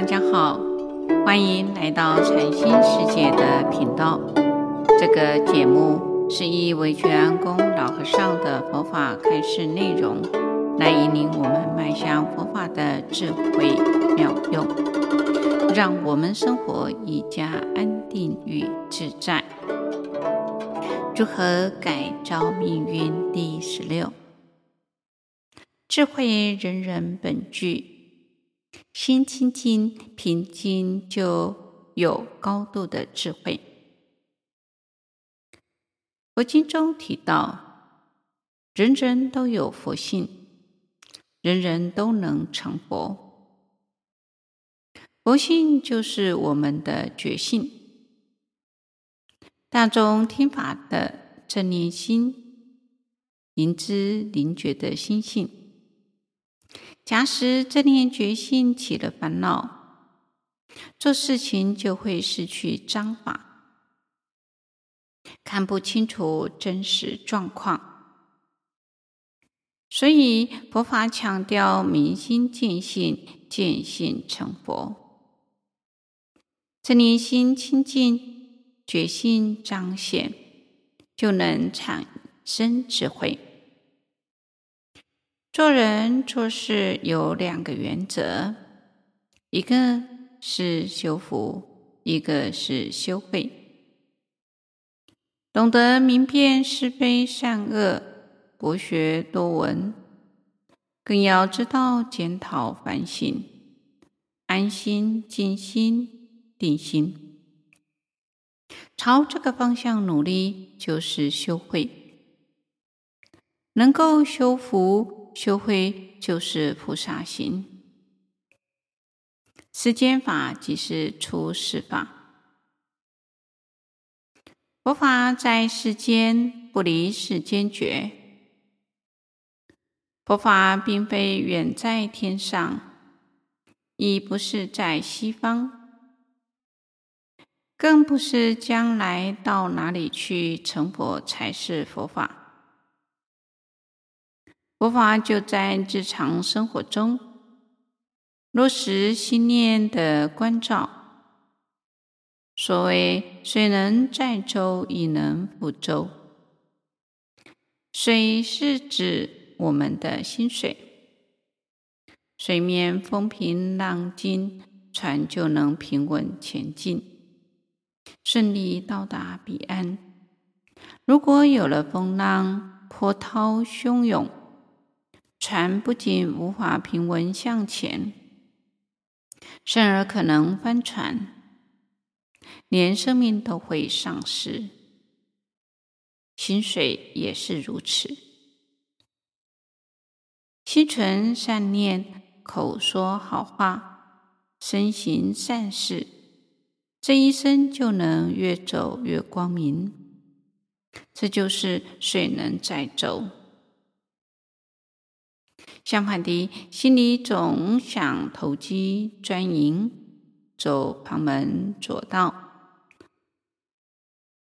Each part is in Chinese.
大家好，欢迎来到禅心世界的频道。这个节目是以惟觉安公老和尚的佛法开示内容，来引领我们迈向佛法的智慧妙用，让我们生活更加安定与自在。如何改造命运？第十六，智慧人人本具。心清净平静，就有高度的智慧。佛经中提到，人人都有佛性，人人都能成佛。佛性就是我们的觉性。大众听法的正念心，灵知灵觉的心性。假使正念觉性起了烦恼，做事情就会失去章法，看不清楚真实状况。所以佛法强调明心见性，见性成佛。正念心清净，觉性彰显，就能产生智慧。做人做事有两个原则，一个是修福，一个是修慧。懂得明辨是非善恶，博学多闻，更要知道检讨反省，安心、静心、定心，朝这个方向努力，就是修慧。能够修福。修慧就是菩萨行，世间法即是出世法。佛法在世间，不离世间觉。佛法并非远在天上，亦不是在西方，更不是将来到哪里去成佛才是佛法。佛法就在日常生活中落实心念的关照。所谓“水能载舟，亦能覆舟”，水是指我们的心水。水面风平浪静，船就能平稳前进，顺利到达彼岸。如果有了风浪，波涛汹涌。船不仅无法平稳向前，甚而可能翻船，连生命都会丧失。薪水也是如此，心存善念，口说好话，身行善事，这一生就能越走越光明。这就是水能载舟。相反的，心里总想投机钻营，走旁门左道，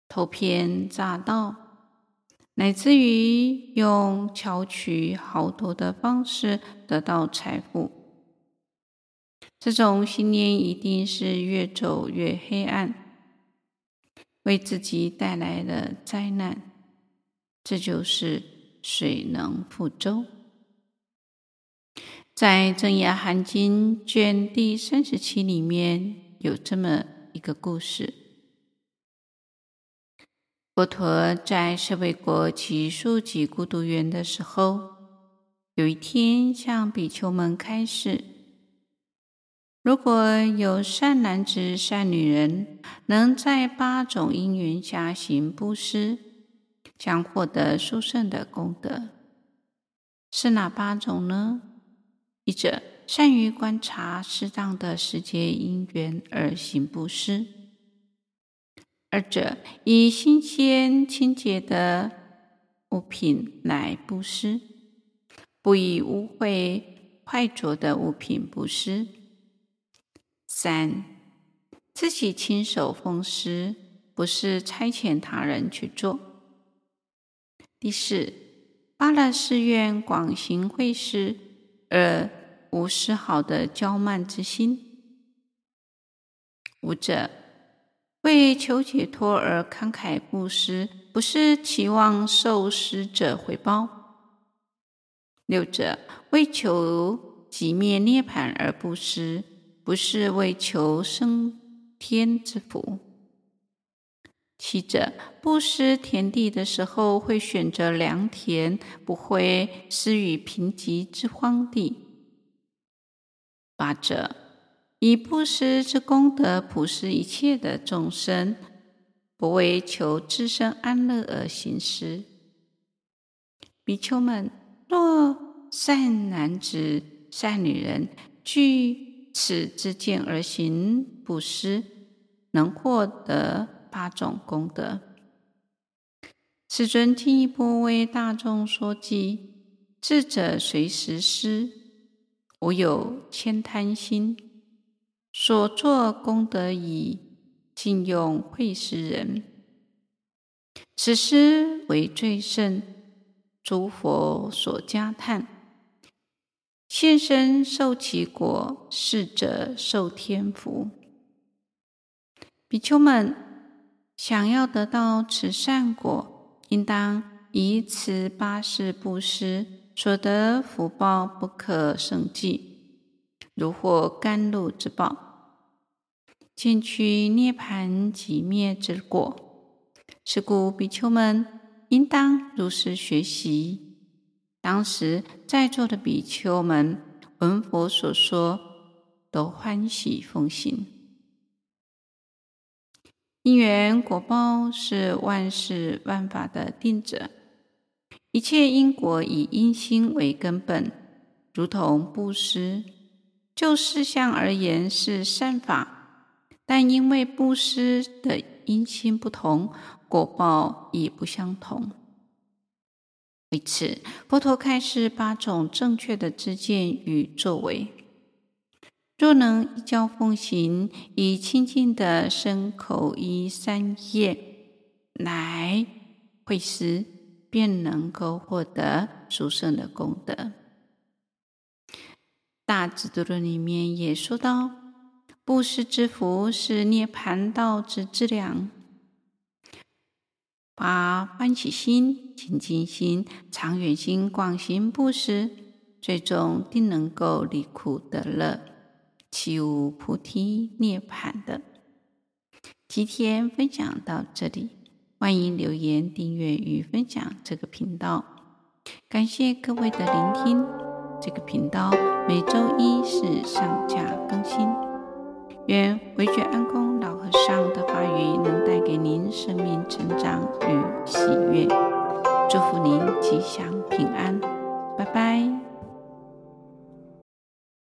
偷偏诈盗，乃至于用巧取豪夺的方式得到财富，这种信念一定是越走越黑暗，为自己带来了灾难。这就是水能覆舟。在《增壹阿含经》卷第三十七里面有这么一个故事：佛陀在舍卫国只树给孤独园的时候，有一天向比丘们开示：如果有善男子、善女人能在八种因缘下行布施，将获得殊胜的功德。是哪八种呢？一者善于观察适当的世界因缘而行布施；二者以新鲜清洁的物品来布施，不以污秽坏浊的物品布施；三自己亲手奉施，不是差遣他人去做；第四发了誓愿广行慧事。而无丝毫的骄慢之心，五者为求解脱而慷慨布施，不是期望受施者回报；六者为求即灭涅槃而布施，不是为求升天之福。七者布施田地的时候，会选择良田，不会施予贫瘠之荒地。八者以布施之功德普施一切的众生，不为求自身安乐而行施。比丘们，若善男子、善女人具此之见而行布施，能获得。八种功德，世尊进一步为大众说偈：智者随时施，无有千贪心，所作功德已尽用惠施人，此施为最胜，诸佛所嘉叹，现身受其果，是者受天福。比丘们。想要得到此善果，应当以此八事布施，所得福报不可胜计，如获甘露之宝，见取涅槃寂灭之果。是故比丘们应当如实学习。当时在座的比丘们闻佛所说，都欢喜奉行。因缘果报是万事万法的定者，一切因果以因心为根本，如同布施，就事相而言是善法，但因为布施的因心不同，果报亦不相同。为此，佛陀开示八种正确的知见与作为。若能依教奉行，以清净的身口意三业来会施，便能够获得殊胜的功德。大智度论里面也说到，布施之福是涅槃道之资粮，把欢喜心、清净心、长远心广行布施，最终定能够离苦得乐。起无菩提涅槃的。今天分享到这里，欢迎留言、订阅与分享这个频道。感谢各位的聆听。这个频道每周一是上架更新。愿惟觉安公老和尚的法语能带给您生命成长与喜悦。祝福您吉祥平安。拜拜